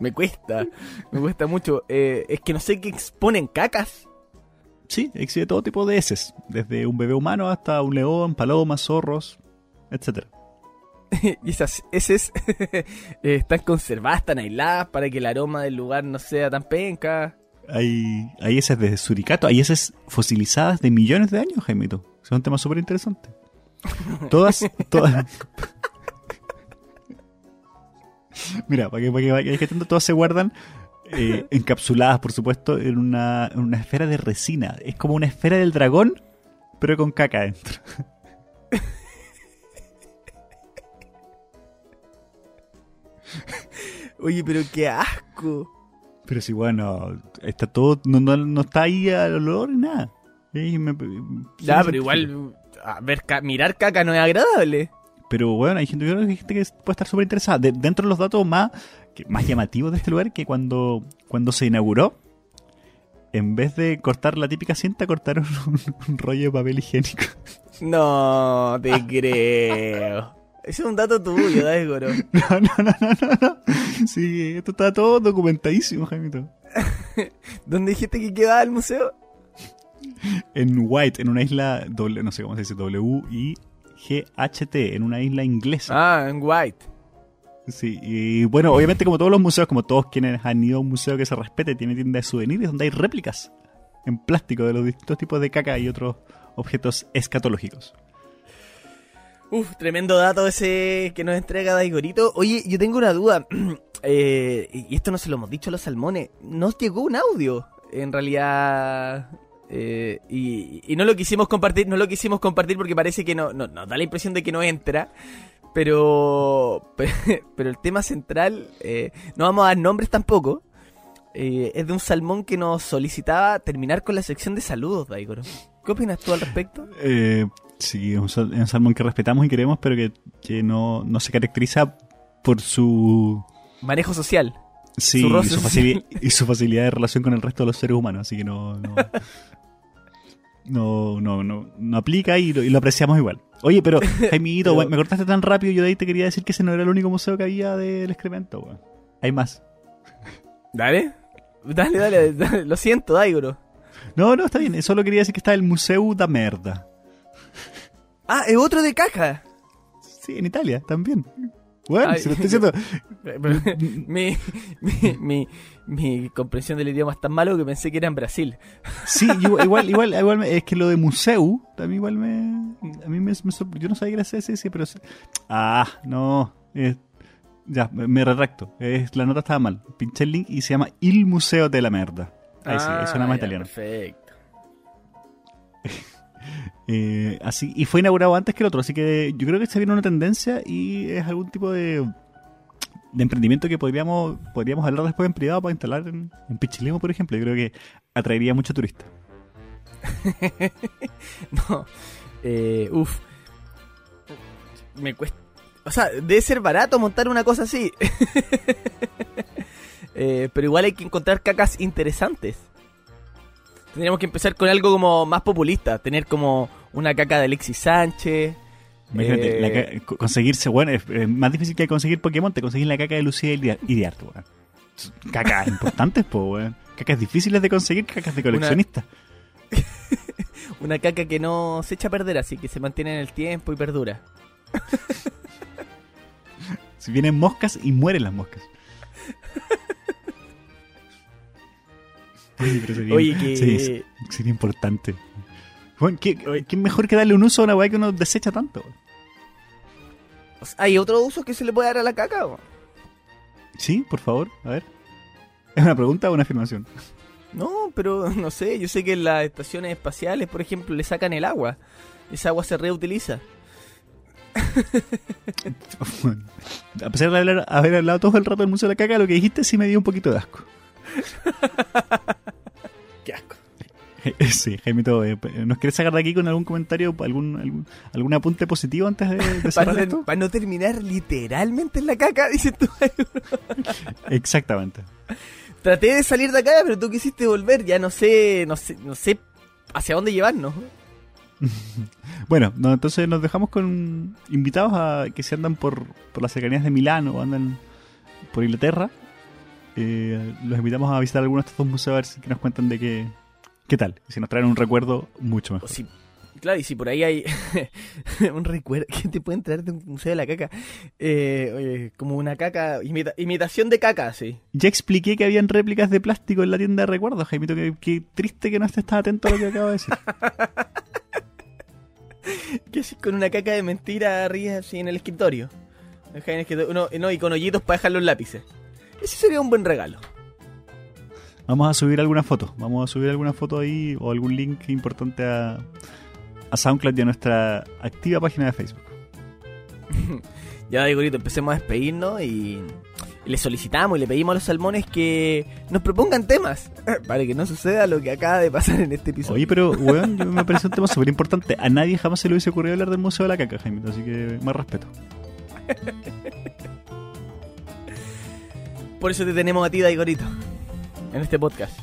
Me cuesta, me cuesta mucho. Eh, es que no sé qué exponen cacas. Sí, existe todo tipo de heces, desde un bebé humano hasta un león, palomas, zorros, etcétera. <laughs> y esas heces <laughs> eh, están conservadas, están aisladas para que el aroma del lugar no sea tan penca. Hay, hay heces de suricato, hay heces fosilizadas de millones de años, Jaimito. Es un tema súper interesante. <laughs> Todas, todas. Mira, para que, para que vayas cachando, todas se guardan eh, encapsuladas, por supuesto, en una, en una esfera de resina. Es como una esfera del dragón, pero con caca dentro. Oye, pero qué asco. Pero sí, bueno, está todo, no, no, no está ahí al olor ni nada. Me- Ya, pero igual a ver, ca- mirar caca no es agradable. Pero bueno, hay gente, yo creo que hay gente que puede estar súper interesada. De- dentro de los datos más, que- más llamativos de este lugar, que cuando, cuando se inauguró, en vez de cortar la típica cinta, cortaron <laughs> un, un rollo de papel higiénico. No te <laughs> creo. Ese es un dato tuyo, Daigoro. <laughs> No, no, no, no, no, no. Sí, esto está todo documentadísimo, Jaimito. <laughs> ¿Dónde dijiste que quedaba el museo? En White, en una isla, doble, no sé cómo se dice, W-I-G-H-T, en una isla inglesa. Ah, en White. Sí, y bueno, obviamente como todos los museos, como todos quienes han ido a un museo que se respete, tiene tienda de souvenirs donde hay réplicas en plástico de los distintos tipos de caca y otros objetos escatológicos. Uf, tremendo dato ese que nos entrega Daigorito. Oye, yo tengo una duda. <clears throat> Eh, y esto no se lo hemos dicho a los salmones. Nos llegó un audio, en realidad. eh, y, y no lo quisimos compartir, no lo quisimos compartir porque parece que no, no, nos da la impresión de que no entra. Pero, <laughs> pero el tema central, eh, no vamos a dar nombres tampoco. eh, es de un salmón que nos solicitaba terminar con la sección de saludos, Daigoro. ¿Qué opinas tú al respecto? Eh, sí, es un, salmón que respetamos y queremos, pero que, que no, no se caracteriza por su... Manejo social. Sí, Su y su, y su facilidad de relación con el resto de los seres humanos, así que no... No, no, no, no, no aplica y lo, y lo apreciamos igual. Oye, pero <laughs> Jaimito, Pero- me cortaste tan rápido, yo de ahí te quería decir que ese no era el único museo que había del excremento, weón. Hay más. Dale. Dale, dale, dale. Lo siento, Daigoro. No, no, está bien. Solo quería decir que está el Museo da Merda. Ah, es otro de caja. Sí, en Italia también. Bueno, Ay, se lo estoy diciendo. <laughs> mi, mi, mi, mi comprensión del idioma es tan malo que pensé que era en Brasil. Sí, <laughs> igual, igual, igual, es que lo de museo también igual me, a mí me, me yo no sabía que era ese, pero ah, no, eh, ya, me, me retracto, Es- la nota estaba mal, pinché el link y se llama Il Museo de la Merda. Ahí sí, ahí suena Ah, más ya, italiano. Perfecto. <laughs> Eh, así, y fue inaugurado antes que el otro, así que yo creo que se viene una tendencia y es algún tipo de, emprendimiento que podríamos, podríamos hablar después en privado para instalar en, en Pichilemu, por ejemplo. Yo creo que atraería mucho turista. <laughs> No. Eh, uf. Me cuesta. O sea, debe ser barato montar una cosa así. <laughs> Eh, pero igual hay que encontrar cacas interesantes. Tendríamos que empezar con algo como más populista. Tener como una caca de Alexis Sánchez. Imagínate, Eh, la conseguirse, bueno, es, es más difícil que conseguir Pokémon, te conseguís la caca de Lucía y de- y de Arte, weón. Cacas <laughs> importantes, po, weón. Cacas difíciles de conseguir, cacas de coleccionista. <laughs> Una caca que no se echa a perder, así que se mantiene en el tiempo y perdura. <laughs> Si vienen moscas y mueren las moscas. Oye, pero sería, Oye, que- sería- sería importante. Bueno, ¿qué, qué mejor que darle un uso a una weá que uno desecha tanto? weón? O sea, ¿Hay otro uso que se le puede dar a la caca? o? Sí, por favor, a ver. ¿Es una pregunta o una afirmación? No, pero <laughs> no sé, yo sé que en las estaciones espaciales, por ejemplo, le sacan el agua. Esa agua se reutiliza. <laughs> A pesar de hablar- haber hablado todo el rato del Museo de la Caca, lo que dijiste sí me dio un poquito de asco. <laughs> Qué asco. <laughs> Sí, Jaimito, eh, ¿nos quieres sacar de aquí con algún comentario, algún, algún, algún apunte positivo antes de, de <laughs> Para, cerrar no- esto? para no terminar literalmente en la caca, dices tú. Exactamente. Traté de salir de acá, pero tú quisiste volver. Ya no sé, no sé, no sé hacia dónde llevarnos. Bueno, no, entonces nos dejamos con invitados a que se andan por, por las cercanías de Milán o andan por Inglaterra. Eh, los invitamos a visitar algunos de estos dos museos a ver si que nos cuentan de qué, qué tal. Si nos traen un recuerdo, mucho mejor. si, claro, y si por ahí hay <laughs> un recuerdo <laughs> que te pueden traer de un museo de la caca, eh, oye, como una caca, imita- imitación de caca, sí. Ya expliqué que habían réplicas de plástico en la tienda de recuerdos, Jaimito. Qué, qué triste que no estés tan atento a lo que acabo de decir. <laughs> ¿Qué haces con una caca de mentira arriba así en el escritorio? Deja en el escritorio- no, no, y con hoyitos para dejar los lápices. Ese sería un buen regalo. Vamos a subir alguna foto. Vamos a subir alguna foto ahí o algún link importante a, a SoundCloud y a nuestra activa página de Facebook. <laughs> Ya, Digorito, empecemos a despedirnos y le solicitamos y le pedimos a los salmones que nos propongan temas <laughs> para que no suceda lo que acaba de pasar en este episodio. Oye, pero, weón, yo me parece un tema súper importante. A nadie jamás se le hubiese ocurrido hablar del Museo de la Caca, Jaimito, así que más respeto. <laughs> Por eso te tenemos a ti, Daigorito, en este podcast.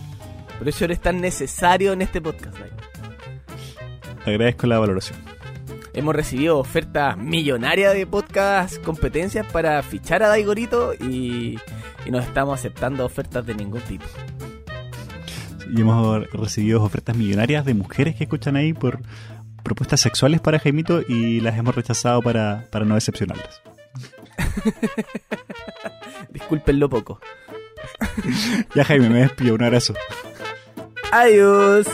Por eso eres tan necesario en este podcast, Daigo. Agradezco la valoración. Hemos recibido ofertas millonarias de podcast competencias para fichar a Daigorito y, y nos estamos aceptando ofertas de ningún tipo. Y hemos recibido ofertas millonarias de mujeres que escuchan ahí por propuestas sexuales para Jaimito y las hemos rechazado para, para no decepcionarlas. <laughs> Discúlpenlo poco. Ya, Jaime, me despido. Un abrazo. Adiós.